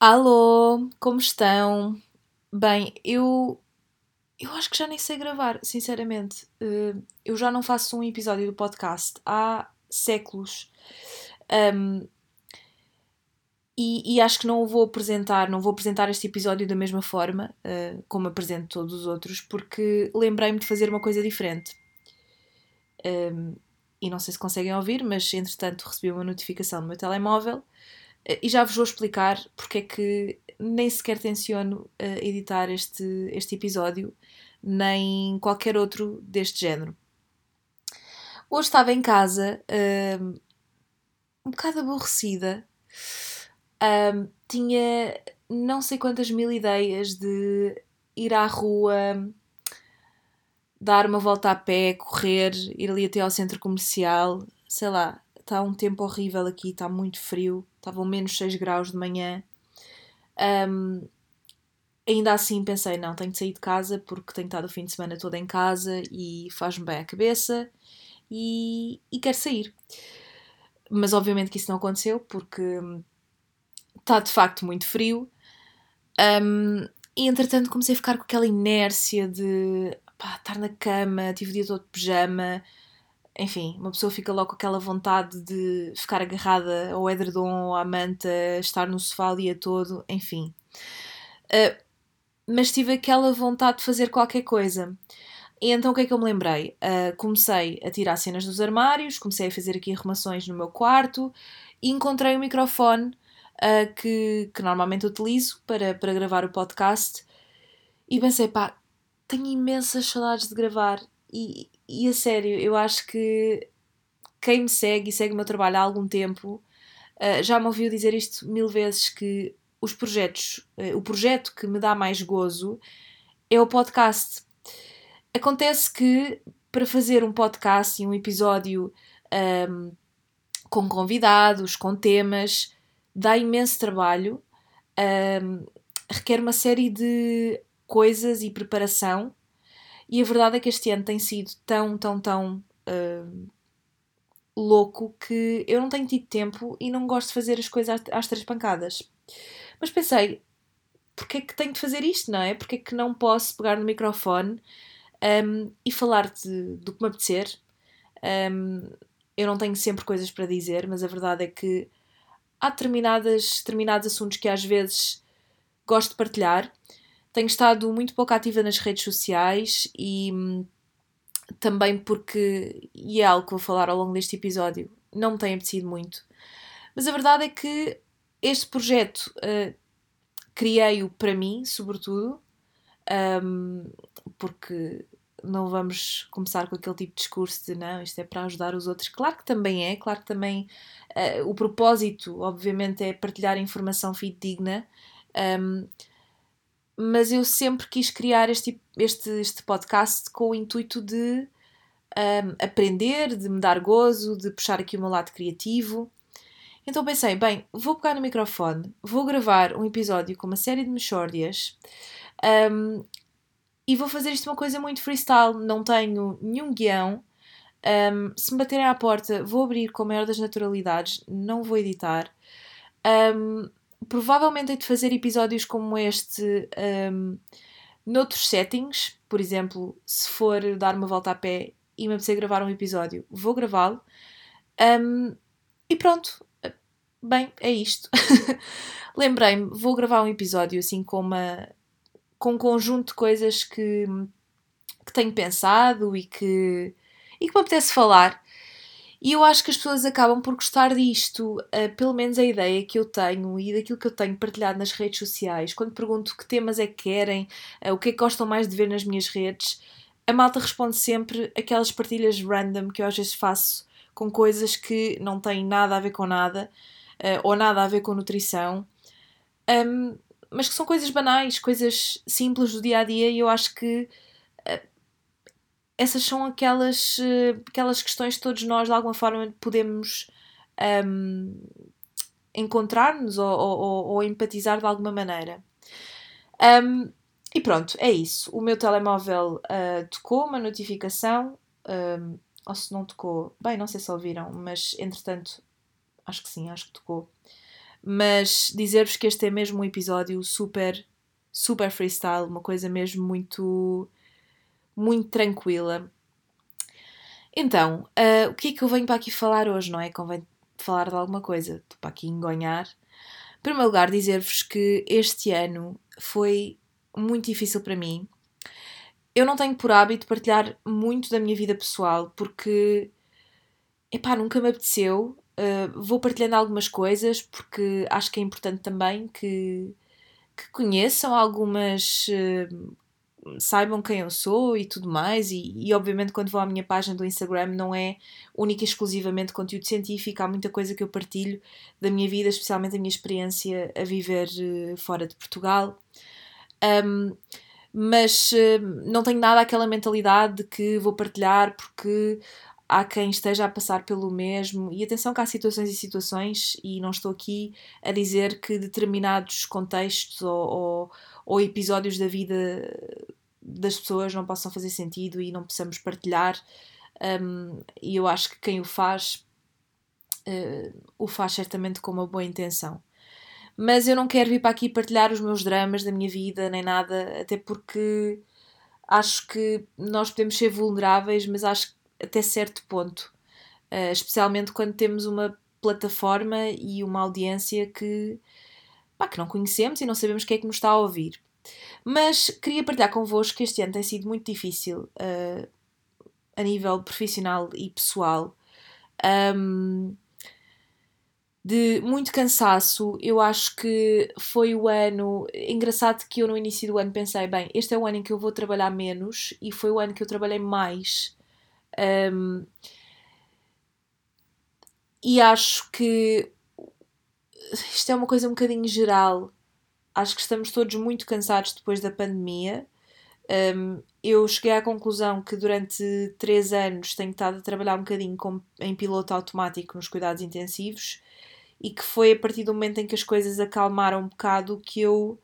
Alô, como estão? Bem, eu eu acho que já nem sei gravar, sinceramente. Eh, eu já não faço um episódio do podcast há séculos. Um, e, e, acho que não o vou apresentar, não vou apresentar este episódio da mesma forma uh, como apresento todos os outros, porque lembrei-me de fazer uma coisa diferente. Um, e não sei se conseguem ouvir, mas entretanto recebi uma notificação no meu telemóvel e já vos vou explicar porque é que nem sequer tenciono uh, editar este, este episódio, nem qualquer outro deste género. Hoje estava em casa, um bocado aborrecida. Um, tinha não sei quantas mil ideias de ir à rua, dar uma volta a pé, correr, ir ali até ao centro comercial, sei lá, está um tempo horrível aqui, está muito frio, estavam menos 6 graus de manhã. Um, ainda assim pensei, não, tenho de sair de casa porque tenho estado o fim de semana todo em casa e faz-me bem a cabeça e, e quero sair. Mas obviamente que isso não aconteceu porque está de facto muito frio. Um, e entretanto comecei a ficar com aquela inércia de pá, estar na cama, tive o dia todo de pijama. Enfim, uma pessoa fica logo com aquela vontade de ficar agarrada ao edredom à manta, estar no sofá o dia todo, enfim. Uh, mas tive aquela vontade de fazer qualquer coisa. E então o que é que eu me lembrei? Uh, comecei a tirar cenas dos armários, comecei a fazer aqui arrumações no meu quarto e encontrei o um microfone uh, que, que normalmente utilizo para, para gravar o podcast e pensei, pá, tenho imensas saudades de gravar e, e a sério, eu acho que quem me segue e segue o meu trabalho há algum tempo uh, já me ouviu dizer isto mil vezes que os projetos, uh, o projeto que me dá mais gozo é o podcast. Acontece que para fazer um podcast e um episódio um, com convidados, com temas, dá imenso trabalho, um, requer uma série de coisas e preparação, e a verdade é que este ano tem sido tão, tão, tão uh, louco que eu não tenho tido tempo e não gosto de fazer as coisas às, três pancadas. Mas pensei, porque é que tenho de fazer isto, não é? Porque é que não posso pegar no microfone um, e falar de, do que me apetecer? Um, eu não tenho sempre coisas para dizer, mas a verdade é que há determinados assuntos que às vezes gosto de partilhar. Tenho estado muito pouco ativa nas redes sociais e hum, também porque, e é algo que vou falar ao longo deste episódio, não me tem apetecido muito. Mas a verdade é que este projeto uh, criei-o para mim, sobretudo, um, porque não vamos começar com aquele tipo de discurso de não, isto é para ajudar os outros. Claro que também é, claro que também uh, o propósito, obviamente, é partilhar informação fidedigna, um, mas eu sempre quis criar este, este, este podcast com o intuito de um, aprender, de me dar gozo, de puxar aqui o meu lado criativo. Então pensei, bem, vou pegar no microfone, vou gravar um episódio com uma série de mexórdias um, e vou fazer isto uma coisa muito freestyle, não tenho nenhum guião. Um, se me baterem à porta, vou abrir com a maior das naturalidades, não vou editar. Um, provavelmente hei de fazer episódios como este um, noutros settings, por exemplo, se for dar uma volta a pé e me apetecer gravar um episódio, vou gravá-lo. Um, e pronto, bem, é isto. Lembrei-me, vou gravar um episódio assim com uma com um conjunto de coisas que, que tenho pensado e que, e que me apetece falar. E eu acho que as pessoas acabam por gostar disto, uh, pelo menos a ideia que eu tenho e daquilo que eu tenho partilhado nas redes sociais. Quando pergunto que temas é que querem, uh, o que é que gostam mais de ver nas minhas redes, a malta responde sempre aquelas partilhas random que eu às vezes faço com coisas que não têm nada a ver com nada uh, ou nada a ver com nutrição. Um, mas que são coisas banais, coisas simples do dia a dia, e eu acho que essas são aquelas, uh, aquelas questões que todos nós de alguma forma podemos um, encontrar-nos ou, ou, ou, empatizar de alguma maneira. Um, e pronto, é isso. O meu telemóvel uh, tocou uma notificação, um, ou se não tocou, bem, não sei se ouviram, mas entretanto, acho que sim, acho que tocou mas dizer-vos que este é mesmo um episódio super, super freestyle, uma coisa mesmo muito, muito tranquila. Então, uh, o que é que eu venho para aqui falar hoje, não é? Convém falar de alguma coisa, estou para aqui engonhar. Em primeiro lugar, dizer-vos que este ano foi muito difícil para mim. Eu não tenho por hábito partilhar muito da minha vida pessoal porque, epá, nunca me apeteceu. Uh, vou partilhando algumas coisas porque acho que é importante também que, que conheçam algumas uh, saibam quem eu sou e tudo mais. E, e, obviamente, quando vou à minha página do Instagram, não é única e exclusivamente conteúdo científico, há muita coisa que eu partilho da minha vida, especialmente a minha experiência a viver uh, fora de Portugal. Um, mas uh, não tenho nada aquela mentalidade de que vou partilhar porque há quem esteja a passar pelo mesmo. E atenção que há situações e situações, e não estou aqui a dizer que determinados contextos ou, ou, ou episódios da vida das pessoas não possam fazer sentido e não possamos partilhar. Um, e eu acho que quem o faz, uh, o faz certamente com uma boa intenção. Mas eu não quero vir para aqui partilhar os meus dramas da minha vida, nem nada, até porque acho que nós podemos ser vulneráveis, mas acho que até certo ponto. Uh, especialmente quando temos uma plataforma e uma audiência que, pá, que não conhecemos e não sabemos quem é que nos está a ouvir. Mas queria partilhar convosco que este ano tem sido muito difícil uh, a nível profissional e pessoal. Um, de muito cansaço, eu acho que foi o ano. Engraçado que eu no início do ano pensei, bem, este é o ano em que eu vou trabalhar menos e foi o ano que eu trabalhei mais. Um, e acho que isto é uma coisa um bocadinho geral acho que estamos todos muito cansados depois da pandemia. Um, eu cheguei à conclusão que durante três anos tenho estado a trabalhar um bocadinho com, em piloto automático nos cuidados intensivos e que foi a partir do momento em que as coisas acalmaram um bocado que eu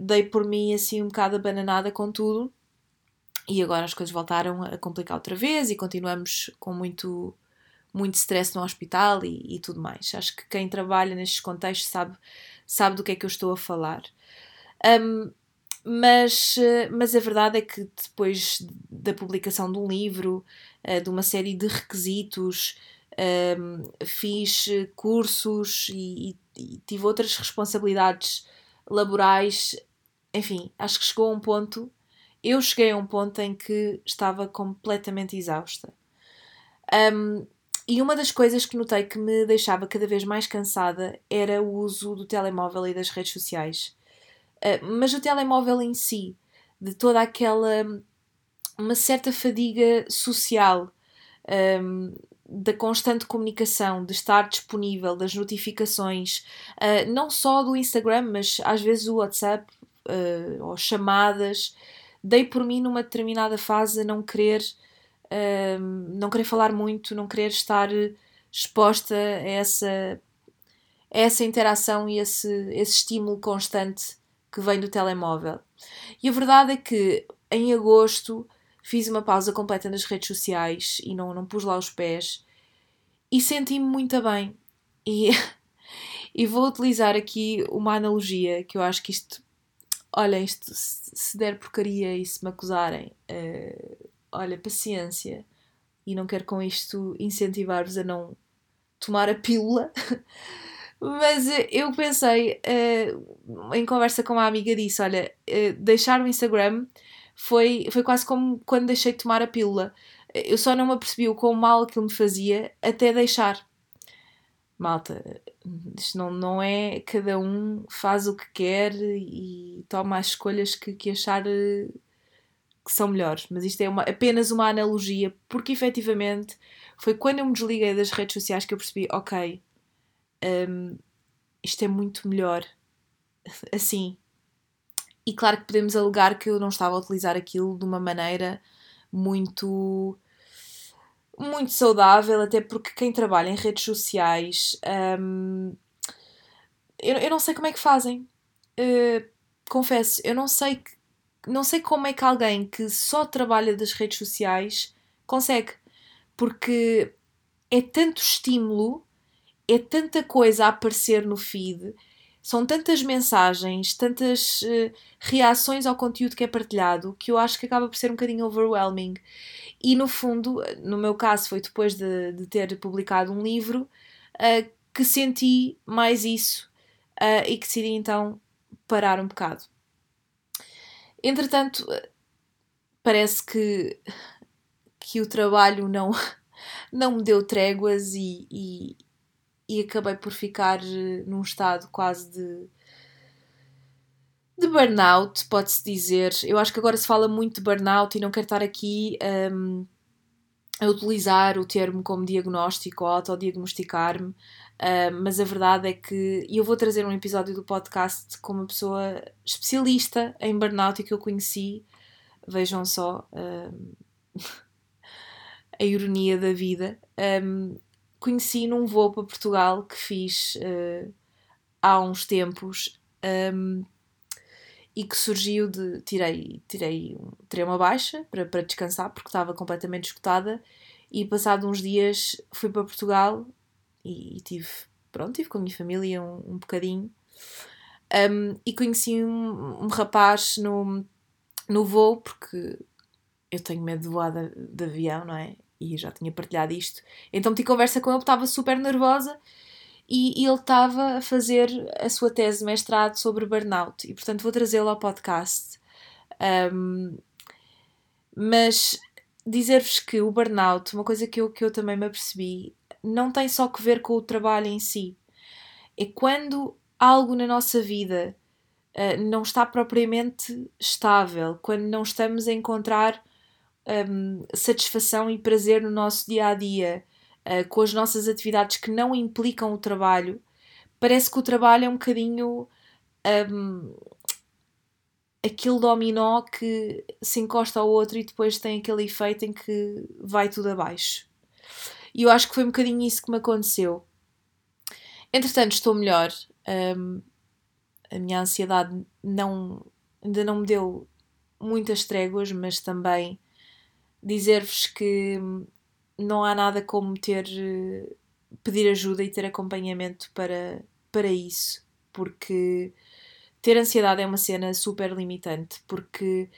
dei por mim assim um bocado abananada com tudo e agora as coisas voltaram a complicar outra vez e continuamos com muito muito stress no hospital e, e tudo mais. Acho que quem trabalha nestes contextos sabe sabe do que é que eu estou a falar. Um, mas, mas a verdade é que depois da publicação de um livro, uh, de uma série de requisitos, fiz cursos e, e, tive outras responsabilidades laborais. Enfim, acho que chegou a um ponto. Eu cheguei a um ponto em que estava completamente exausta. Um, e uma das coisas que notei que me deixava cada vez mais cansada era o uso do telemóvel e das redes sociais. Uh, mas o telemóvel em si, de toda aquela. uma certa fadiga social, um, da constante comunicação, de estar disponível, das notificações, uh, não só do Instagram, mas às vezes o WhatsApp uh, ou chamadas. Dei por mim numa determinada fase a não querer não querer falar muito, não querer estar exposta a essa, a essa interação e esse, esse estímulo constante que vem do telemóvel. E a verdade é que em agosto fiz uma pausa completa nas redes sociais e não, não pus lá os pés e senti-me muito bem. E, e vou utilizar aqui uma analogia que eu acho que isto, olha, isto se der porcaria e se me acusarem, uh, olha, paciência, e não quero com isto incentivar-vos a não tomar a pílula. Mas eh, eu pensei, uh, em conversa com uma amiga, disse: Olha, uh, deixar o Instagram foi, foi quase como quando deixei de tomar a pílula. Eu só não me apercebi o quão mal aquilo me fazia até deixar. Malta, isto não, não é. Cada um faz o que quer e toma as escolhas que, que achar que são melhores, mas isto é uma, apenas uma analogia, porque efetivamente foi quando eu me desliguei das redes sociais que eu percebi, ok, um, isto é muito melhor assim. E claro que podemos alegar que eu não estava a utilizar aquilo de uma maneira muito muito saudável, até porque quem trabalha em redes sociais um, eu, eu não sei como é que fazem. Uh, confesso, eu não sei que, não sei como é que alguém que só trabalha das redes sociais consegue, porque é tanto estímulo é tanta coisa a aparecer no feed, são tantas mensagens, tantas uh, reações ao conteúdo que é partilhado, que eu acho que acaba por ser um bocadinho overwhelming. E no fundo, no meu caso, foi depois de, de ter publicado um livro uh, que senti mais isso uh, e que decidi então parar um bocado. Entretanto, parece que, que o trabalho não, não me deu tréguas e, e, e acabei por ficar eh, num estado quase de, de burnout, pode-se dizer. Eu acho que agora se fala muito de burnout e não quero estar aqui um, a utilizar o termo como diagnóstico ou autodiagnosticar-me, uh, mas a verdade é que eu vou trazer um episódio do podcast com uma pessoa especialista em burnout e que eu conheci. Vejam só uh, a ironia da vida. Um, conheci num voo para Portugal que fiz uh, há uns tempos um, e que surgiu de. Tirei, tirei, tirei uma baixa para, para descansar porque estava completamente esgotada e passado uns dias fui para Portugal e, e tive, pronto, tive com a minha família um, um bocadinho um, e conheci um, um, rapaz no, no voo porque eu tenho medo de voar de, de avião, não é? E já tinha partilhado isto. Então meti conversa com ele, estava super nervosa e, e ele estava a fazer a sua tese de mestrado sobre burnout e portanto vou trazê-lo ao podcast. Um, mas dizer-vos que o burnout, uma coisa que eu, que eu também me apercebi, não tem só que ver com o trabalho em si. É quando algo na nossa vida uh, não está propriamente estável, quando não estamos a encontrar um, satisfação e prazer no nosso dia a dia, uh, com as nossas atividades que não implicam o trabalho, parece que o trabalho é um bocadinho um, aquele dominó que se encosta ao outro e depois tem aquele efeito em que vai tudo abaixo. E eu acho que foi um bocadinho isso que me aconteceu. Entretanto, estou melhor. Um, a minha ansiedade não, ainda não me deu muitas tréguas, mas também dizer-vos que não há nada como ter pedir ajuda e ter acompanhamento para, para isso, porque ter ansiedade é uma cena super limitante, porque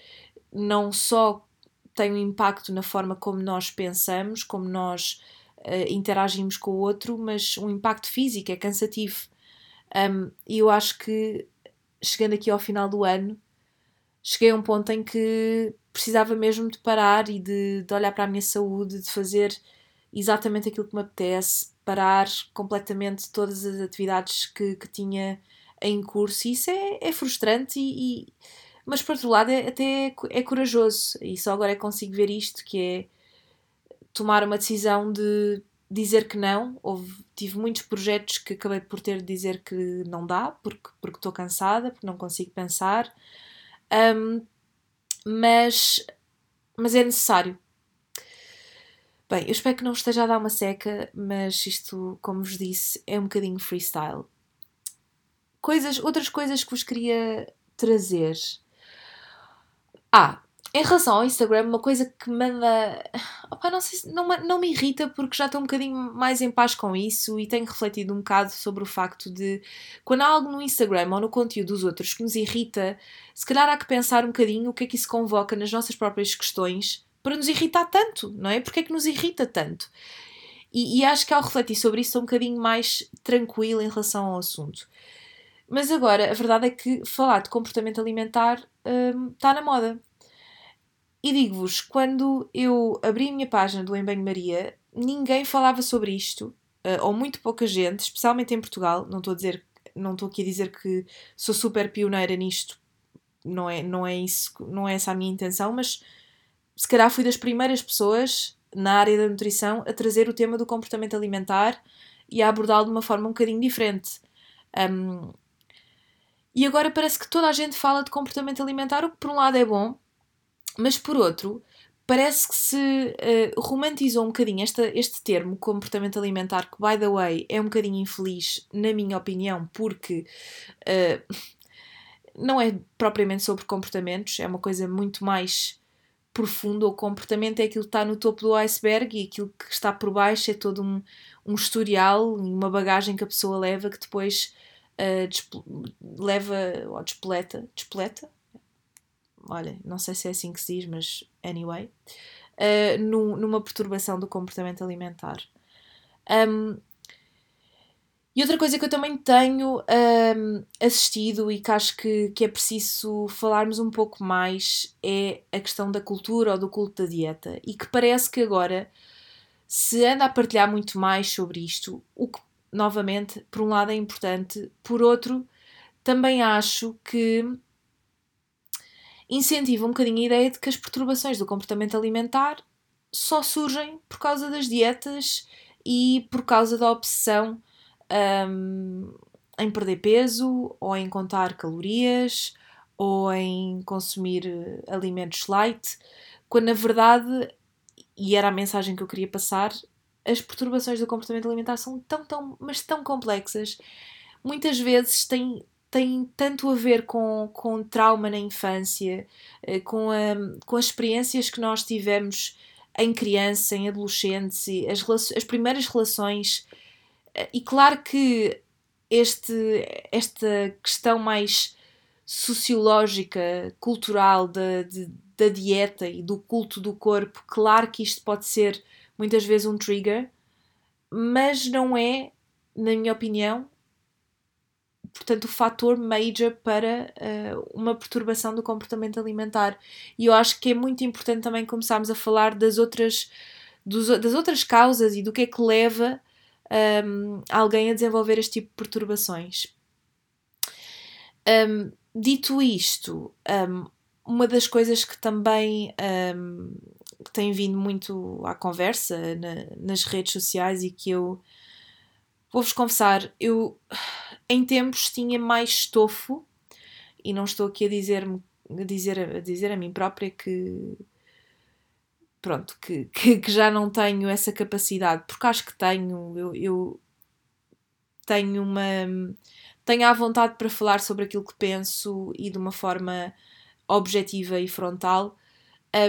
não só tem um impacto na forma como nós pensamos, como nós uh, interagimos com o outro, mas um impacto físico, é cansativo. Um, e eu acho que chegando aqui ao final do ano, cheguei a um ponto em que precisava mesmo de parar e de, de olhar para a minha saúde, de fazer exatamente aquilo que me apetece, parar completamente todas as atividades que, que tinha em curso. E isso é, é frustrante, e, e, mas por outro lado é, até é corajoso. E só agora é que consigo ver isto, que é tomar uma decisão de dizer que não. Houve, tive muitos projetos que acabei por ter de dizer que não dá, porque, estou cansada, porque não consigo pensar. Um, mas, mas é necessário. Bem, eu espero que não esteja a dar uma seca, mas isto, como vos disse, é um bocadinho freestyle. Coisas, outras coisas que vos queria trazer. Ah, em relação ao Instagram, uma coisa que manda. Opa, não, sei, não, não me irrita porque já estou um bocadinho mais em paz com isso e tenho refletido um bocado sobre o facto de quando há algo no Instagram ou no conteúdo dos outros que nos irrita, se calhar há que pensar um bocadinho o que é que isso convoca nas nossas próprias questões para nos irritar tanto, não é? Porque é que nos irrita tanto? E, e acho que ao refletir sobre isso, sou um bocadinho mais tranquila em relação ao assunto. Mas agora, a verdade é que falar de comportamento alimentar hum, está na moda. E digo-vos, quando eu abri a minha página do Em Banho Maria, ninguém falava sobre isto, uh, ou muito pouca gente, especialmente em Portugal. Não estou a dizer, não estou aqui a dizer que sou super pioneira nisto, não é, não é isso, não é essa a minha intenção, mas se calhar fui das primeiras pessoas na área da nutrição a trazer o tema do comportamento alimentar e a abordá-lo de uma forma um bocadinho diferente. Um, e agora parece que toda a gente fala de comportamento alimentar, o que por um lado é bom, mas por outro, parece que se uh, romantizou um bocadinho esta, este termo, comportamento alimentar, que, by the way, é um bocadinho infeliz, na minha opinião, porque uh, não é propriamente sobre comportamentos, é uma coisa muito mais profunda. O comportamento é aquilo que está no topo do iceberg e aquilo que está por baixo é todo um, um historial, uma bagagem que a pessoa leva que depois uh, leva ou despoleta, despoleta? Olha, não sei se é assim que se diz, mas anyway, uh, numa perturbação do comportamento alimentar. Um, e outra coisa que eu também tenho um, assistido e que acho que, que é preciso falarmos um pouco mais é a questão da cultura ou do culto da dieta. E que parece que agora se anda a partilhar muito mais sobre isto, o que, novamente, por um lado é importante, por outro, também acho que incentiva um bocadinho a ideia de que as perturbações do comportamento alimentar só surgem por causa das dietas e por causa da obsessão um, em perder peso, ou em contar calorias, ou em consumir eh, alimentos light, quando na verdade, e era a mensagem que eu queria passar, as perturbações do comportamento alimentar são tão, tão, mas tão complexas. Muitas vezes têm, têm tanto a ver com, com trauma na infância, eh, com, a, com as experiências que nós tivemos em criança, em adolescente, as, as primeiras relações e claro que este, esta questão mais sociológica, cultural da, de, da dieta e do culto do corpo, claro que isto pode ser muitas vezes um trigger, mas não é, na minha opinião, portanto, o fator major para uh, uma perturbação do comportamento alimentar. E eu acho que é muito importante também começarmos a falar das outras, dos, das outras causas e do que é que leva um, alguém a desenvolver este tipo de perturbações. Um, dito isto, um, uma das coisas que também tem vindo muito à conversa na, nas redes sociais e que eu vou-vos confessar, eu em tempos tinha mais estofo e não estou aqui a dizer, a dizer, a dizer a mim própria que pronto, que, que, que, já não tenho essa capacidade, porque acho que tenho, eu, eu tenho uma. tenho a vontade para falar sobre aquilo que penso e de uma forma objetiva e frontal,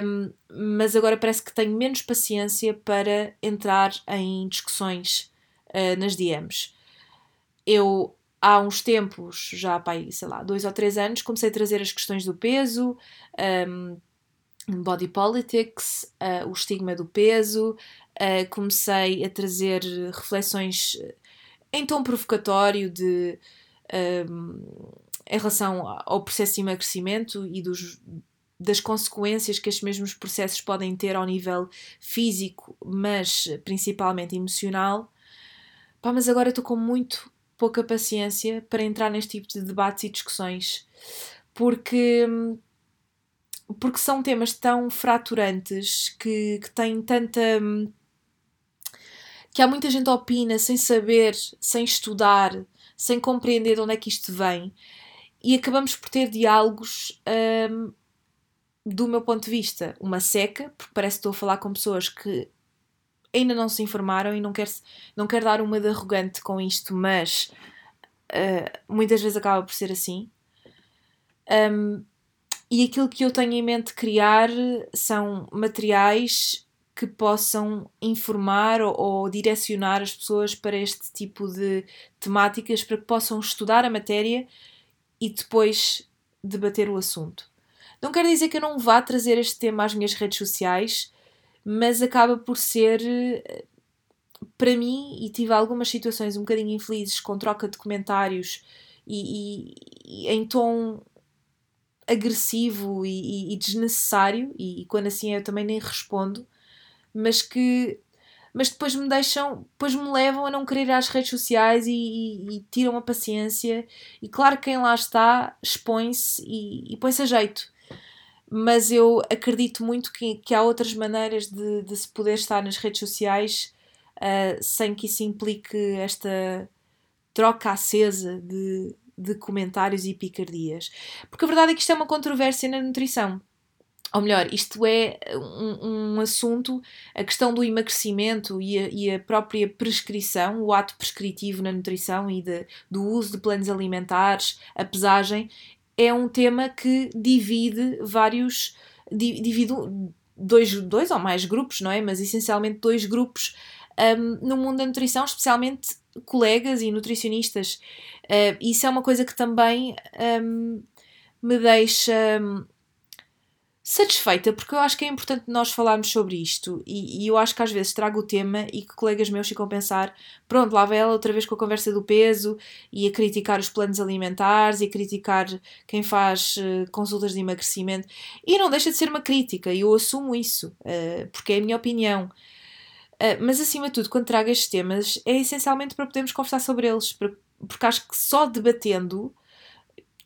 um, mas agora parece que tenho menos paciência para entrar em discussões uh, nas DMs. Eu há uns tempos, já pá, sei lá, dois ou três anos, comecei a trazer as questões do peso, um, body politics, uh, o estigma do peso, uh, comecei a trazer reflexões em tom provocatório de um, em relação ao processo de emagrecimento e dos, das consequências que estes mesmos processos podem ter ao nível físico, mas principalmente emocional. Pá, mas agora estou com muito pouca paciência para entrar neste tipo de debates e discussões, porque hum, porque são temas tão fraturantes que, que têm tanta. que há muita gente opina sem saber, sem estudar, sem compreender de onde é que isto vem, e acabamos por ter diálogos. Um, do meu ponto de vista, uma seca, porque parece que estou a falar com pessoas que ainda não se informaram e não quero, não quero dar uma de arrogante com isto, mas uh, muitas vezes acaba por ser assim. Um, e aquilo que eu tenho em mente criar são materiais que possam informar ou, ou, direcionar as pessoas para este tipo de temáticas para que possam estudar a matéria e depois debater o assunto. Não quer dizer que eu não vá trazer este tema às minhas redes sociais, mas acaba por ser para mim, e tive algumas situações um bocadinho infelizes com troca de comentários e, e, e em tom agressivo e, e, desnecessário, e, e, quando assim é eu também nem respondo, mas que mas depois me deixam, depois me levam a não querer ir às redes sociais e, tiram a paciência. E claro que quem lá está expõe-se e, põe-se a jeito. Mas eu acredito muito que, que há outras maneiras de, de se poder estar nas redes sociais uh, sem que isso implique esta troca acesa de, de comentários e picardias. Porque a verdade é que isto é uma controvérsia na nutrição. Ou melhor, isto é um, um assunto, a questão do emagrecimento e a, e a, própria prescrição, o ato prescritivo na nutrição e de, do uso de planos alimentares, a pesagem, é um tema que divide vários. divide dois, dois ou mais grupos, não é? Mas essencialmente dois grupos um, no mundo da nutrição, especialmente colegas e nutricionistas. Uh, isso é uma coisa que também um, me deixa satisfeita, porque eu acho que é importante nós falarmos sobre isto e, e, eu acho que às vezes trago o tema e que colegas meus ficam a pensar: pronto, lá vai ela outra vez com a conversa do peso e a criticar os planos alimentares e a criticar quem faz uh, consultas de emagrecimento. E não deixa de ser uma crítica, eu assumo isso, uh, porque é a minha opinião. Uh, mas acima de tudo, quando trago estes temas, é essencialmente para podermos conversar sobre eles, porque acho que só debatendo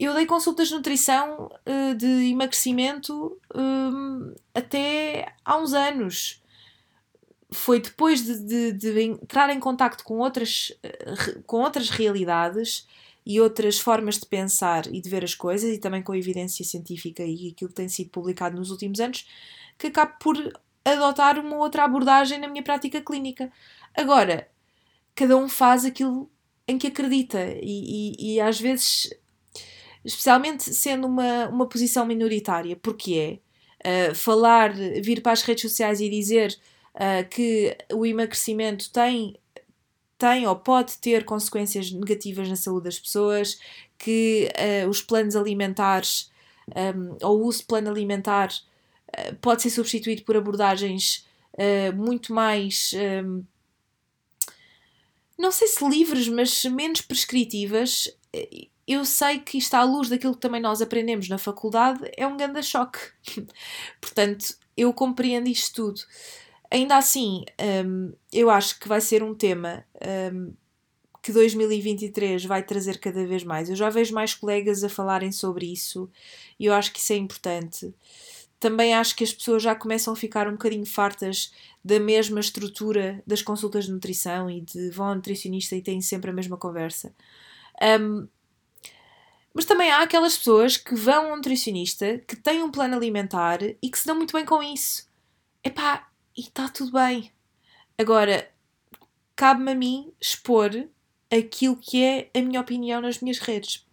eu dei consultas de nutrição uh, de emagrecimento um, até há uns anos. Foi depois de, de, de entrar em contato com outras, uh, com outras realidades e outras formas de pensar e de ver as coisas, e também com a evidência científica e aquilo que tem sido publicado nos últimos anos, que acabo por adotar uma outra abordagem na minha prática clínica. Agora, cada um faz aquilo em que acredita, e, e, e às vezes especialmente sendo uma, uma posição minoritária, porque é uh, falar, vir para as redes sociais e dizer uh, que o emagrecimento tem, tem ou pode ter consequências negativas na saúde das pessoas, que uh, os planos alimentares um, ou o uso de plano alimentar pode ser substituído por abordagens muito mais. Um, não sei se livres, mas menos prescritivas, eu sei que isto à luz daquilo que também nós aprendemos na faculdade é um grande choque. Portanto, eu compreendo isto tudo. Ainda assim, um, eu acho que vai ser um tema um, que 2023 vai trazer cada vez mais. Eu já vejo mais colegas a falarem sobre isso e eu acho que isso é importante. Também acho que as pessoas já começam a ficar um bocadinho fartas da mesma estrutura das consultas de nutrição e de vão ao nutricionista e têm sempre a mesma conversa. Um, mas também há aquelas pessoas que vão a um nutricionista, que têm um plano alimentar e que se dão muito bem com isso. Epá, e está tudo bem. Agora, cabe-me a mim expor aquilo que é a minha opinião nas minhas redes.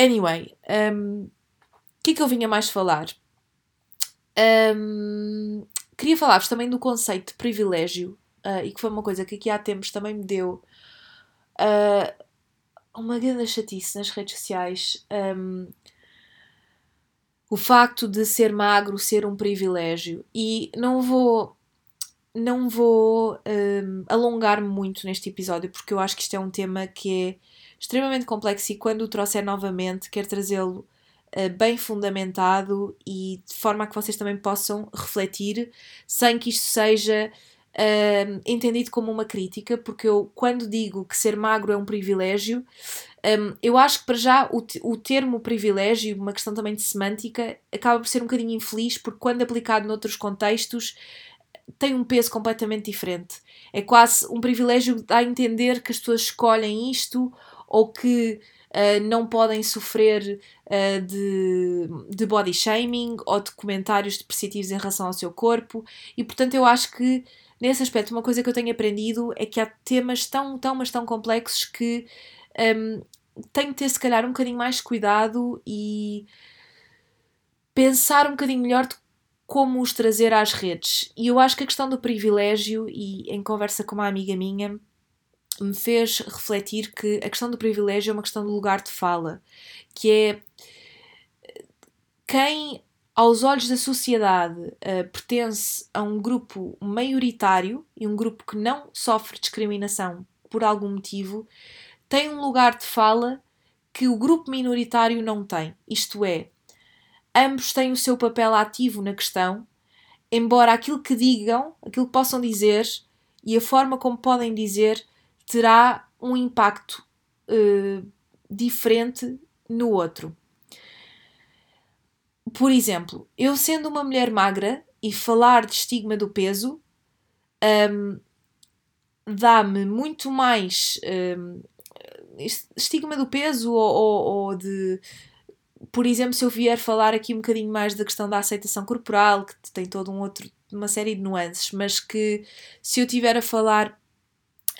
Anyway, um, o que é que eu vinha mais falar? Um, queria falar-vos também do conceito de privilégio, uh, e que foi uma coisa que aqui há tempos também me deu. Uh, uma grande chatice nas redes sociais. Um, o facto de ser magro ser um privilégio. E não vou. Não vou um, alongar-me muito neste episódio, porque eu acho que isto é um tema que é extremamente complexo e quando o trouxer novamente, quero trazê-lo uh, bem fundamentado e de forma a que vocês também possam refletir, sem que isto seja uh, entendido como uma crítica, porque eu, quando digo que ser magro é um privilégio, um, eu acho que para já o, o termo privilégio, uma questão também de semântica, acaba por ser um bocadinho infeliz, porque quando aplicado noutros contextos tem um peso completamente diferente. É quase um privilégio a entender que as pessoas escolhem isto ou que uh, não podem sofrer uh, de, de body shaming ou de comentários depreciativos em relação ao seu corpo, e portanto eu acho que nesse aspecto, uma coisa que eu tenho aprendido é que há temas tão, tão, mas tão complexos que um, tenho de ter, se calhar, um bocadinho mais cuidado e pensar um bocadinho melhor de como os trazer às redes. E eu acho que a questão do privilégio, e em conversa com uma amiga minha, me fez refletir que a questão do privilégio é uma questão do lugar de fala, que é quem aos olhos da sociedade, uh, pertence a um grupo maioritário e um grupo que não sofre discriminação por algum motivo, tem um lugar de fala que o grupo minoritário não tem. Isto é, ambos têm o seu papel ativo na questão, embora aquilo que digam, aquilo que possam dizer e a forma como podem dizer terá um impacto uh, diferente no outro. Por exemplo, eu sendo uma mulher magra e falar de estigma do peso um, dá-me muito mais um, estigma do peso ou, ou, ou, de. Por exemplo, se eu vier falar aqui um bocadinho mais da questão da aceitação corporal, que tem todo um outro, uma série de nuances, mas que se eu tiver a falar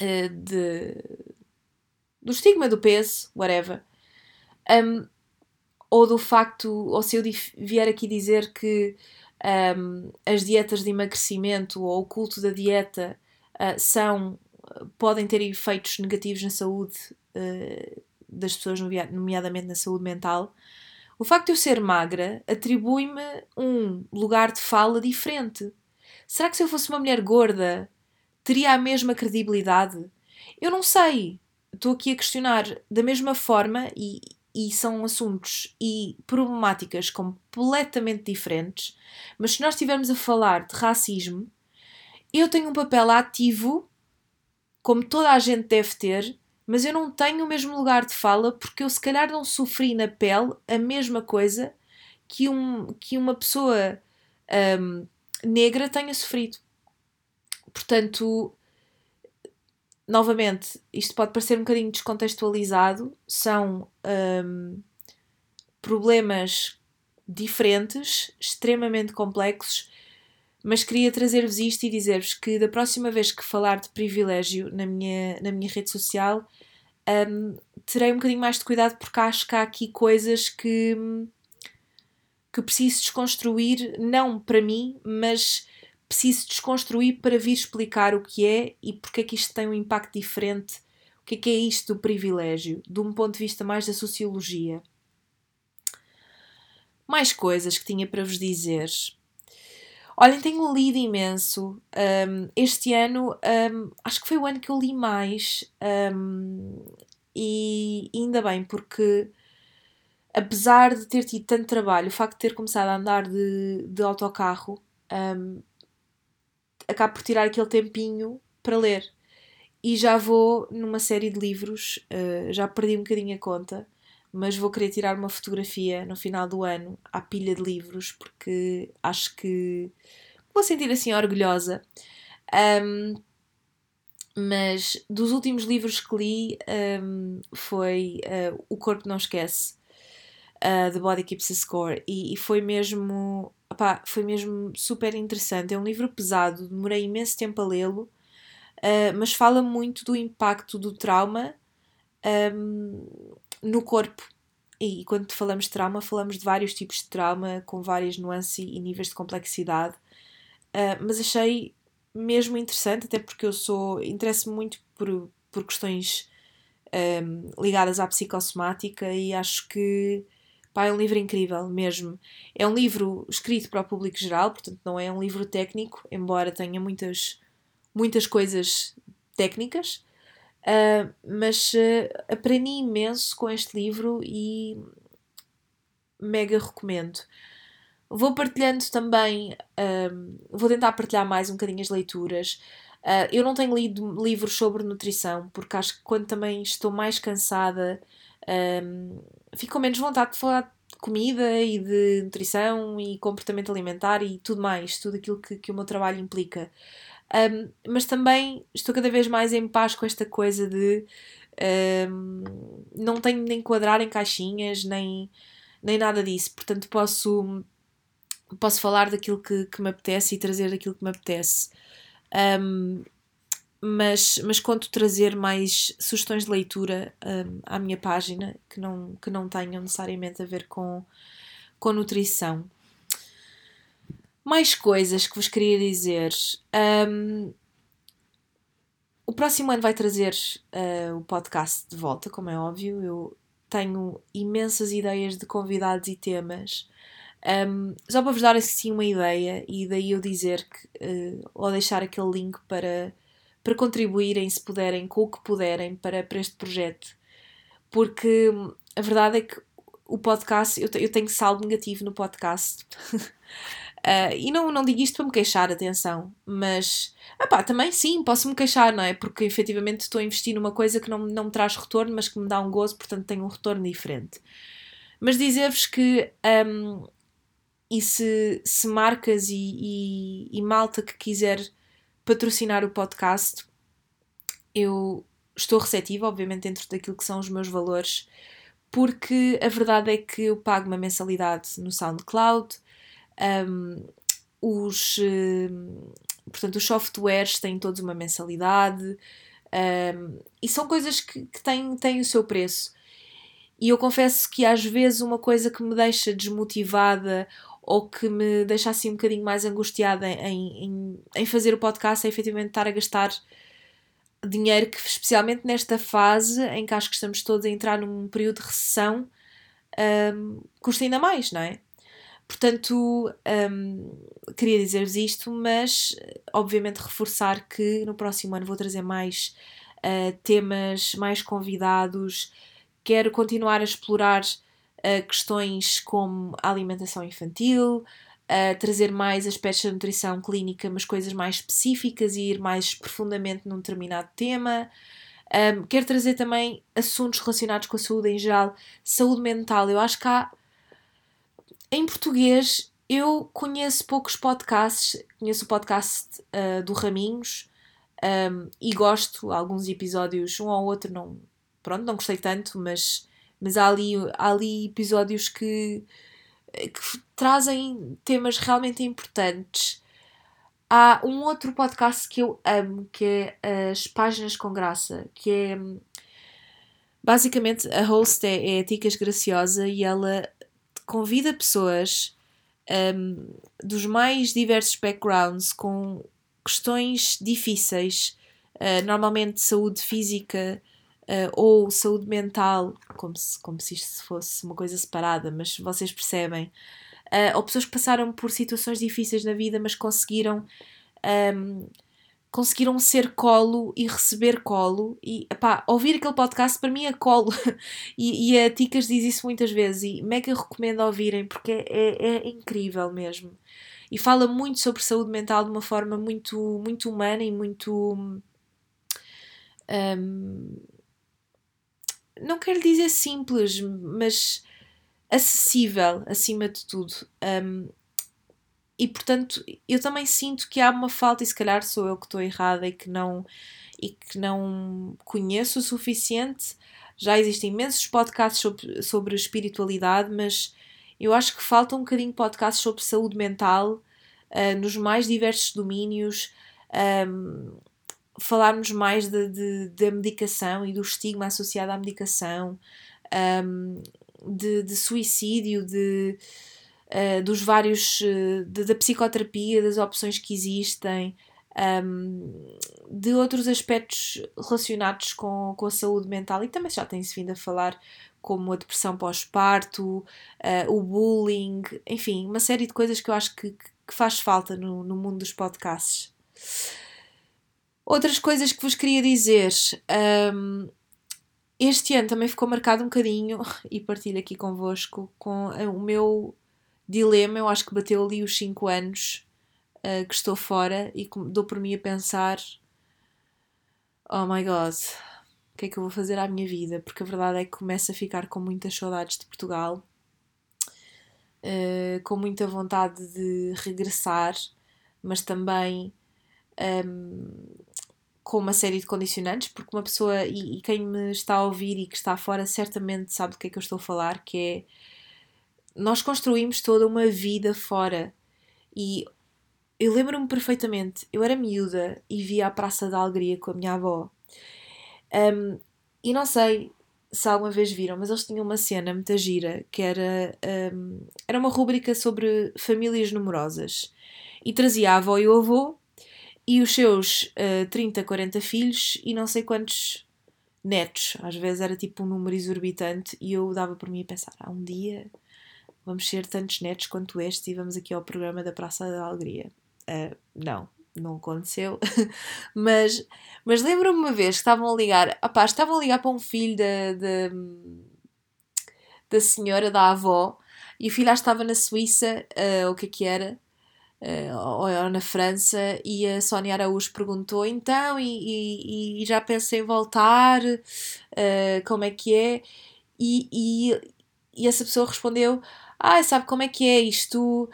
uh, de, do estigma do peso, whatever, um, ou do facto, ou se eu vier aqui dizer que um, as dietas de emagrecimento ou o culto da dieta uh, são, podem ter efeitos negativos na saúde uh, das pessoas, nomeadamente na saúde mental. O facto de eu ser magra atribui-me um lugar de fala diferente. Será que se eu fosse uma mulher gorda teria a mesma credibilidade? Eu não sei. Estou aqui a questionar da mesma forma e, e são assuntos e problemáticas completamente diferentes, mas se nós estivermos a falar de racismo, eu tenho um papel ativo, como toda a gente deve ter, mas eu não tenho o mesmo lugar de fala porque eu se calhar não sofri na pele a mesma coisa que, um, que uma pessoa um, negra tenha sofrido. Portanto, novamente, isto pode parecer um bocadinho descontextualizado, são um, problemas diferentes, extremamente complexos, mas queria trazer-vos isto e dizer-vos que da próxima vez que falar de privilégio na minha, na minha rede social, um, terei um bocadinho mais de cuidado porque acho que há aqui coisas que, que preciso desconstruir, não para mim, mas preciso desconstruir para vir explicar o que é e porque é que isto tem um impacto diferente. O que é que é isto do privilégio, de um ponto de vista mais da sociologia. Mais coisas que tinha para vos dizer. Olhem, tenho lido imenso. Um, este ano, um, acho que foi o ano que eu li mais. Um, e ainda bem, porque apesar de ter tido tanto trabalho, o facto de ter começado a andar de, de autocarro, um, acabo por tirar aquele tempinho para ler. E já vou numa série de livros, uh, já perdi um bocadinho a conta, mas vou querer tirar uma fotografia no final do ano à pilha de livros, porque acho que vou sentir assim orgulhosa. Um, mas dos últimos livros que li um, foi uh, O Corpo Não Esquece, uh, The Body Keeps a Score, e, e foi mesmo opá, foi mesmo super interessante. É um livro pesado, demorei imenso tempo a lê-lo, uh, mas fala muito do impacto do trauma um, no corpo. E quando falamos de trauma, falamos de vários tipos de trauma, com várias nuances e níveis de complexidade. Uh, mas achei mesmo interessante, até porque eu sou. interesso-me muito por, por questões um, ligadas à psicossomática e acho que Pá, é um livro incrível mesmo. É um livro escrito para o público geral, portanto não é um livro técnico, embora tenha muitas, muitas coisas técnicas, uh, mas uh, aprendi imenso com este livro e mega recomendo. Vou partilhando também, uh, vou tentar partilhar mais um bocadinho as leituras. Eu não tenho lido livros sobre nutrição, porque acho que quando também estou mais cansada um, fico com menos vontade de falar de comida e de nutrição e comportamento alimentar e tudo mais, tudo aquilo que, que o meu trabalho implica. Um, mas também estou cada vez mais em paz com esta coisa de um, não tenho nem enquadrar em caixinhas, nem, nem nada disso. Portanto, posso, posso falar daquilo que, que me apetece e trazer daquilo que me apetece. Um, mas, mas conto trazer mais sugestões de leitura um, à minha página que não, que não tenham necessariamente a ver com, com nutrição. Mais coisas que vos queria dizer. Um, o próximo ano vai trazer uh, o podcast de volta, como é óbvio. Eu tenho imensas ideias de convidados e temas. Um, só para vos dar assim uma ideia e daí eu dizer que, uh, ou deixar aquele link para para contribuírem, se puderem, com o que puderem, para, para este projeto. Porque hum, a verdade é que o podcast, eu, eu tenho saldo negativo no podcast. Uh, e não, não digo isto para me queixar, atenção, mas epá, também sim, posso me queixar, não é? Porque efetivamente estou a investir numa coisa que não, não me traz retorno, mas que me dá um gozo, portanto tenho um retorno diferente. Mas dizer-vos que, um, e se, se marcas e, e, e malta que quiser patrocinar o podcast, eu estou receptiva, obviamente, dentro daquilo que são os meus valores, porque a verdade é que eu pago uma mensalidade no SoundCloud, um, os, um, portanto, os softwares têm todos uma mensalidade um, e são coisas que, que têm, têm o seu preço. E eu confesso que às vezes uma coisa que me deixa desmotivada ou que me deixa assim um bocadinho mais angustiada em, em, em fazer o podcast é efetivamente estar a gastar dinheiro que, especialmente nesta fase em que acho que estamos todos a entrar num período de recessão, um, custa ainda mais, não é? Portanto, um, queria dizer-vos isto, mas obviamente reforçar que no próximo ano vou trazer mais uh, temas, mais convidados. Quero continuar a explorar questões como a alimentação infantil, trazer mais aspectos da nutrição clínica, mas coisas mais específicas e ir mais profundamente num determinado tema. Um, quero trazer também assuntos relacionados com a saúde em geral, saúde mental. Eu acho que há. Em português, eu conheço poucos podcasts. Conheço o podcast uh, do Raminhos um, e gosto. Alguns episódios, um ou outro, não. Pronto, não gostei tanto, mas, mas há, ali, há ali episódios que, que trazem temas realmente importantes. Há um outro podcast que eu amo, que é As Páginas com Graça, que é basicamente a host é, é a Ticas Graciosa e ela convida pessoas um, dos mais diversos backgrounds com questões difíceis, uh, normalmente saúde física uh, ou saúde mental, como se, como se isto fosse uma coisa separada, mas vocês percebem. Uh, ou pessoas que passaram por situações difíceis na vida, mas conseguiram. Um, conseguiram ser colo e receber colo. E epá, ouvir aquele podcast para mim é colo. E, e a Ticas diz isso muitas vezes e mega recomendo ouvirem porque é, é, é, incrível mesmo. E fala muito sobre saúde mental de uma forma muito, muito humana e muito um, não quero dizer simples mas acessível acima de tudo. Um, e portanto, eu também sinto que há uma falta, e se calhar sou eu que estou errada e que não, e que não conheço o suficiente. Já existem imensos podcasts sobre, sobre espiritualidade, mas eu acho que falta um bocadinho podcasts sobre saúde mental uh, nos mais diversos domínios. Um, falarmos mais da medicação e do estigma associado à medicação, um, de, de suicídio, de, uh, dos vários. Uh, de, da psicoterapia, das opções que existem, um, de outros aspectos relacionados com, com a saúde mental e também já tem-se vindo a falar como a depressão pós-parto, uh, o bullying, enfim, uma série de coisas que eu acho que, que faz falta no, no mundo dos podcasts. Outras coisas que vos queria dizer. Um, este ano também ficou marcado um bocadinho, e partilho aqui convosco, com o meu dilema. Eu acho que bateu ali os 5 anos uh, que estou fora e dou por mim a pensar: oh my god, o que é que eu vou fazer à minha vida? Porque a verdade é que começo a ficar com muitas saudades de Portugal, uh, com muita vontade de regressar, mas também. Um, com uma série de condicionantes, porque uma pessoa, e, e, quem me está a ouvir e que está fora certamente sabe do que é que eu estou a falar, que é nós construímos toda uma vida fora. E eu lembro-me perfeitamente, eu era miúda e via a Praça da Alegria com a minha avó. Um, e não sei se alguma vez viram, mas eles tinham uma cena muito gira que era, um, era uma rúbrica sobre famílias numerosas. E trazia a avó e o avô e os seus uh, 30, 40 filhos e não sei quantos netos. Às vezes era tipo um número exorbitante e eu dava por mim a pensar: ah, um dia vamos ser tantos netos quanto este e vamos aqui ao programa da Praça da Alegria. Uh, não, não aconteceu. mas mas lembro-me uma vez que estavam a ligar, opá, estavam a ligar para um filho da, da, da senhora, da avó, e o filho já estava na Suíça, uh, o que é que era? Uh, ou na França, e a Sónia Araújo perguntou então, e, e, e já pensei em voltar, uh, como é que é? E, e, e, essa pessoa respondeu: Ah, sabe como é que é isto?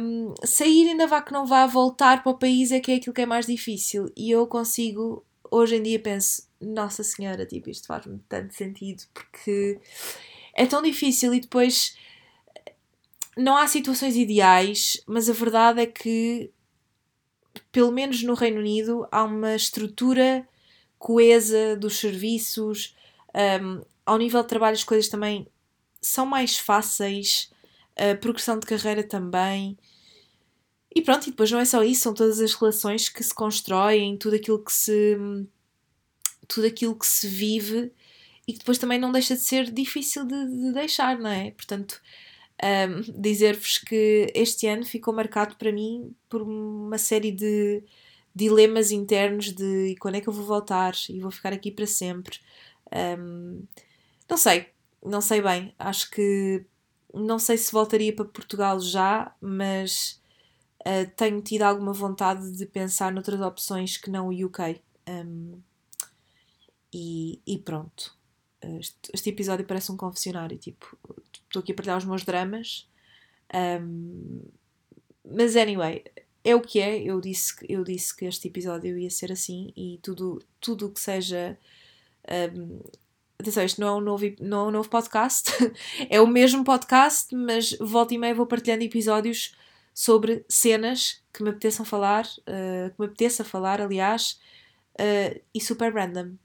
Um, sair ainda vá que não vá, voltar para o país é que é aquilo que é mais difícil. E eu consigo, hoje em dia, penso: Nossa Senhora, tipo, isto faz-me tanto sentido, porque é tão difícil e depois não há situações ideais, mas a verdade é que, pelo menos no Reino Unido, há uma estrutura coesa dos serviços. Um, ao nível de trabalho, as coisas também são mais fáceis. a progressão de carreira também. E pronto, e depois não é só isso, são todas as relações que se constroem, tudo aquilo que se tudo aquilo que se vive e que depois também não deixa de ser difícil de, de deixar, não é? Portanto, um, dizer-vos que este ano ficou marcado para mim por uma série de dilemas internos de quando é que eu vou voltar e vou ficar aqui para sempre. Um, não sei, não sei bem. Acho que não sei se voltaria para Portugal já, mas uh, tenho tido alguma vontade de pensar noutras opções que não o UK. Um, e, e, pronto. Este, episódio parece um confessionário. Tipo, estou aqui a partilhar os meus dramas. Um, mas, anyway, é o que é. Eu disse, eu disse que este episódio ia ser assim e tudo tudo que seja. Um, atenção, isto não é um novo, não é um novo podcast, é o mesmo podcast, mas volta e meia vou partilhando episódios sobre cenas que me apeteçam falar, uh, que me apeteça falar, aliás, uh, e super random.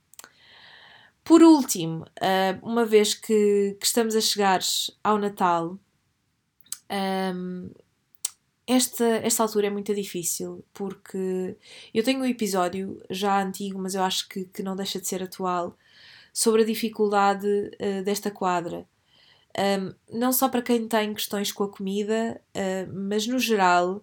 Por último, uh, uma vez que, que, estamos a chegar ao Natal, um, esta, esta altura é muito difícil porque eu tenho um episódio já antigo, mas eu acho que, que não deixa de ser atual, sobre a dificuldade uh, desta quadra. Um, não só para quem tem questões com a comida, uh, mas no geral,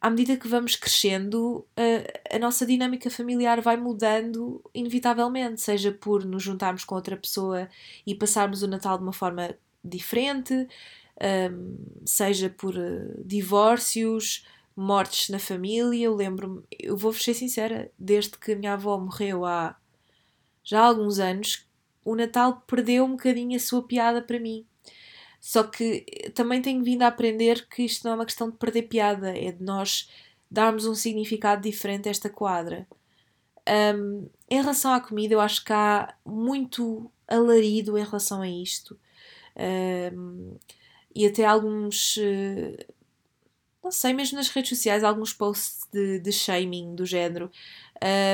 à medida que vamos crescendo, uh, a nossa dinâmica familiar vai mudando inevitavelmente, seja por nos juntarmos com outra pessoa e passarmos o Natal de uma forma diferente, um, seja por uh, divórcios, mortes na família. Eu lembro-me, eu vou-vos ser sincera, desde que a minha avó morreu há já há alguns anos, o Natal perdeu um bocadinho a sua piada para mim. Só que também tenho vindo a aprender que isto não é uma questão de perder piada, é de nós darmos um significado diferente a esta quadra. Um, em relação à comida, eu acho que há muito alarido em relação a isto. Um, e até alguns. Eh, não sei, mesmo nas redes sociais, alguns posts de, de shaming do género.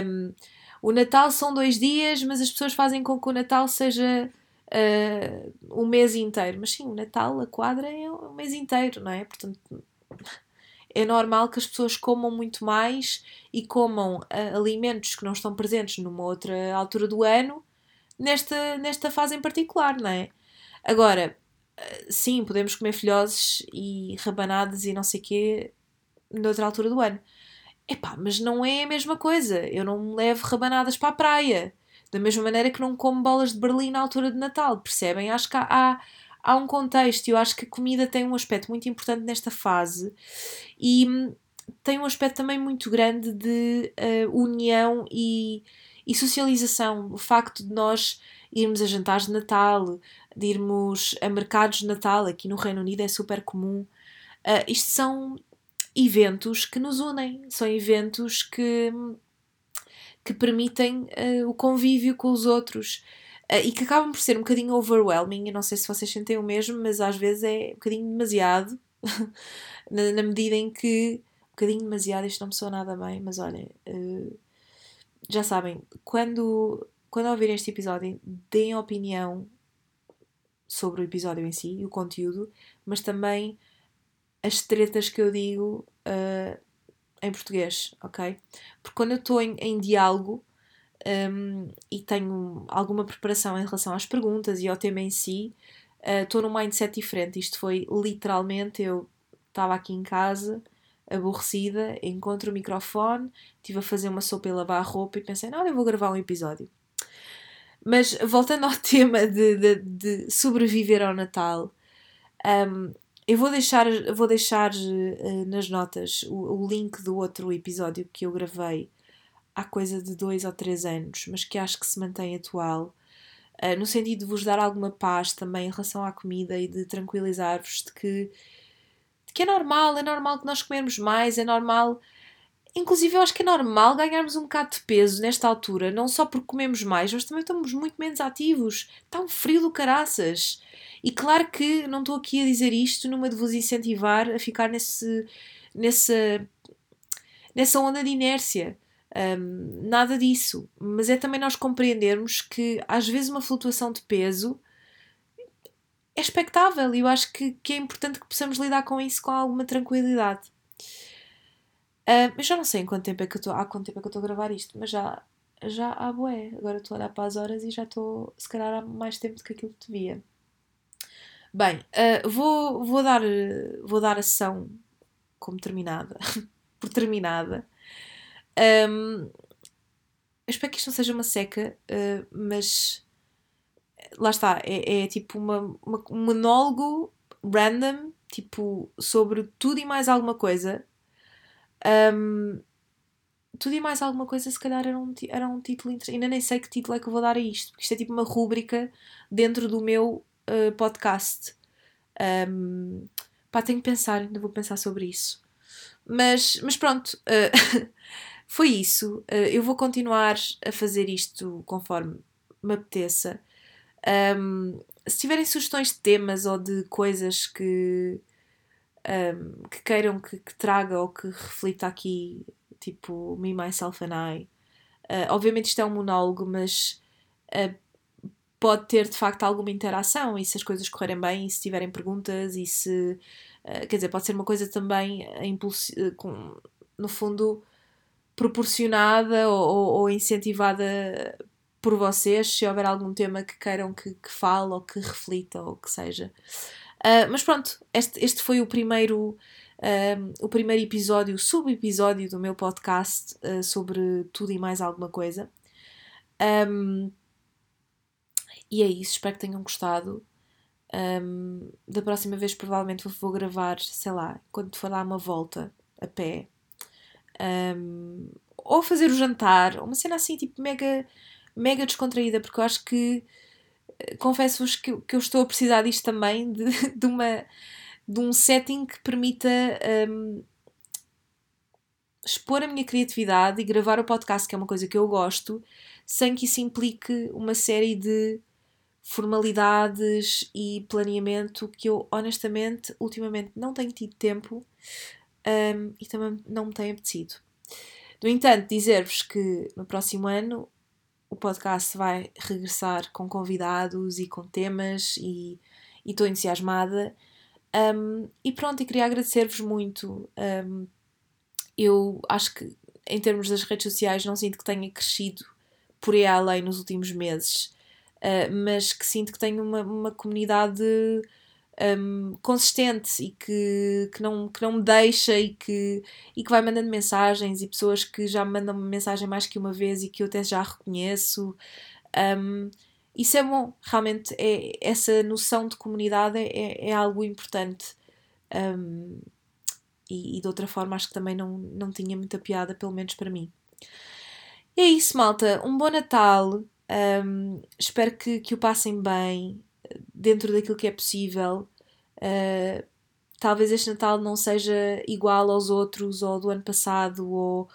Um, o Natal são dois dias, mas as pessoas fazem com que o Natal seja uh, um mês inteiro. Mas sim, o Natal, a quadra é um mês inteiro, não é? Portanto, é normal que as pessoas comam muito mais e comam uh, alimentos que não estão presentes numa outra altura do ano, nesta, nesta fase em particular, não é? Agora, uh, sim, podemos comer filhoses e rabanadas e não sei o quê noutra altura do ano. Epá, mas não é a mesma coisa. Eu não me levo rabanadas para a praia. Da mesma maneira que não como bolas de Berlim na altura de Natal, percebem? Acho que há, há, há um contexto e eu acho que a comida tem um aspecto muito importante nesta fase e hum, tem um aspecto também muito grande de uh, união e, e socialização. O facto de nós irmos a jantares de Natal, de irmos a mercados de Natal, aqui no Reino Unido é super comum. Uh, isto são eventos que nos unem, são eventos que hum, que permitem uh, o convívio com os outros uh, e que acabam por ser um bocadinho overwhelming. Eu não sei se vocês sentem o mesmo, mas às vezes é um bocadinho demasiado, na, na, medida em que. Um bocadinho demasiado, isto não me soa nada bem, mas olhem, uh, já sabem, quando, quando ouvirem este episódio, deem opinião sobre o episódio em si, o conteúdo, mas também as tretas que eu digo uh, em português, ok? Porque quando eu estou em, em, diálogo um, e tenho alguma preparação em relação às perguntas e ao tema em si, uh, estou num mindset diferente. Isto foi literalmente, eu estava aqui em casa, aborrecida, encontro o microfone, estive a fazer uma sopa e lavar a roupa e pensei, não, eu vou gravar um episódio. Mas voltando ao tema de, de, de sobreviver ao Natal, um, eu vou deixar, vou deixar uh, nas notas o, o, link do outro episódio que eu gravei há coisa de dois ou três anos, mas que acho que se mantém atual, uh, no sentido de vos dar alguma paz também em relação à comida e de tranquilizar-vos de que, de que é normal, é normal que nós comermos mais, é normal. Inclusive, eu acho que é normal ganharmos um bocado de peso nesta altura, não só porque comemos mais, mas também estamos muito menos ativos. Está um frio do caraças. E claro que não estou aqui a dizer isto numa de vos incentivar a ficar nesse, nessa, nessa onda de inércia. Um, nada disso. Mas é também nós compreendermos que às vezes uma flutuação de peso é expectável e eu acho que, que é importante que possamos lidar com isso com alguma tranquilidade. Uh, eu já não sei em quanto tempo é que estou. Há quanto tempo é que estou a gravar isto, mas já, já há boé. Agora estou a olhar para as horas e já estou, se calhar, há mais tempo do que aquilo que devia. Bem, uh, vou, vou, dar, vou dar a sessão como terminada. por terminada. Um, eu espero que isto não seja uma seca, uh, mas lá está, é, é tipo uma, uma, um monólogo random, tipo, sobre tudo e mais alguma coisa. Um, tudo e mais alguma coisa, se calhar era um, era um título interessante. Ainda nem sei que título é que eu vou dar a isto, porque isto é tipo uma rúbrica dentro do meu uh, podcast. Um, pá, tenho que pensar, ainda vou pensar sobre isso. Mas, mas pronto, uh, foi isso. Uh, eu vou continuar a fazer isto conforme me apeteça. Um, se tiverem sugestões de temas ou de coisas que, um, que queiram que, que, traga ou que reflita aqui, tipo Me, Myself and I, uh, obviamente isto é um monólogo, mas uh, pode ter de facto alguma interação e se as coisas correrem bem e se tiverem perguntas e se. Uh, quer dizer, pode ser uma coisa também com, no fundo proporcionada ou, ou incentivada por vocês, se houver algum tema que queiram que, que fale ou que reflita ou que seja. Uh, mas pronto, este, este foi o primeiro, uh, o primeiro episódio, sub-episódio do meu podcast uh, sobre tudo e mais alguma coisa. Um, e é isso, espero que tenham gostado. Um, da próxima vez, provavelmente, vou gravar, sei lá, quando for dar uma volta a pé. Ou fazer o jantar, uma cena assim, tipo, mega mega descontraída, porque eu acho que confesso-vos que, que eu estou a precisar disto também, de, de, uma, de um setting que permita um, expor a minha criatividade e gravar o podcast, que é uma coisa que eu gosto, sem que isso implique uma série de formalidades e planeamento que eu honestamente ultimamente não tenho tido tempo um, e também não me tem apetecido. No entanto, dizer-vos que no próximo ano o podcast vai regressar com convidados e com temas e estou entusiasmada. Um, e pronto, e queria agradecer-vos muito. Um, eu acho que em termos das redes sociais não sinto que tenha crescido por aí além nos últimos meses, uh, mas que sinto que tenho uma, uma comunidade um, consistente e que, que, não, que não me deixa e que, e que vai mandando mensagens e pessoas que já me mandam mensagem mais que uma vez e que eu até já reconheço. Um, isso é bom, realmente é, essa noção de comunidade é, é algo importante. Um, e, e, de outra forma acho que também não, não tinha muita piada, pelo menos para mim. E é isso, malta. Um bom Natal. Um, espero que, que o passem bem dentro daquilo que é possível. Uh, talvez este Natal não seja igual aos outros ou do ano passado, ou,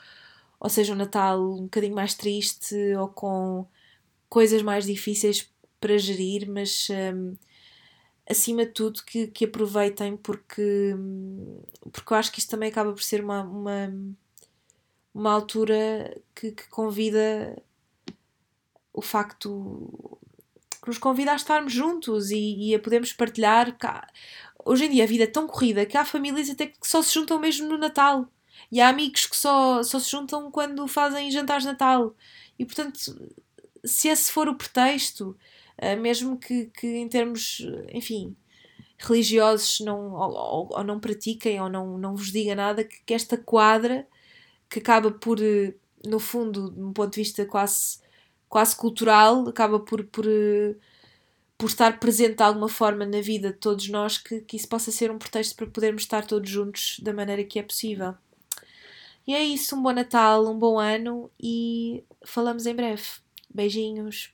ou seja um Natal um bocadinho mais triste ou com coisas mais difíceis para gerir, mas um, acima de tudo que, que aproveitem porque, porque eu acho que isto também acaba por ser uma, uma, uma altura que, que convida o facto que nos convida a estarmos juntos e, e a podermos partilhar. Hoje em dia a vida é tão corrida que há famílias até que só se juntam mesmo no Natal. E há amigos que só, só se juntam quando fazem jantares de Natal. E portanto, se esse for o pretexto, eh, mesmo que, que em termos, enfim, religiosos não, ou, ou, não pratiquem ou não, não vos diga nada, que, que esta quadra, que acaba por, eh, no fundo, de um ponto de vista quase quase cultural, acaba por, por, eh, por estar presente de alguma forma na vida de todos nós, que, que isso possa ser um pretexto para podermos estar todos juntos da maneira que é possível. E é isso, um bom Natal, um bom ano e falamos em breve. Beijinhos.